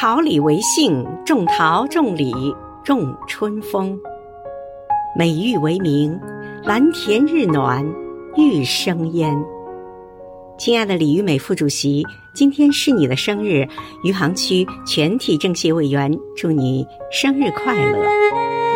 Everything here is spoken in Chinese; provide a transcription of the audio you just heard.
桃李为姓，种桃种李种春风。美玉为名，蓝田日暖玉生烟。亲爱的李玉美副主席，今天是你的生日，余杭区全体政协委员，祝你生日快乐。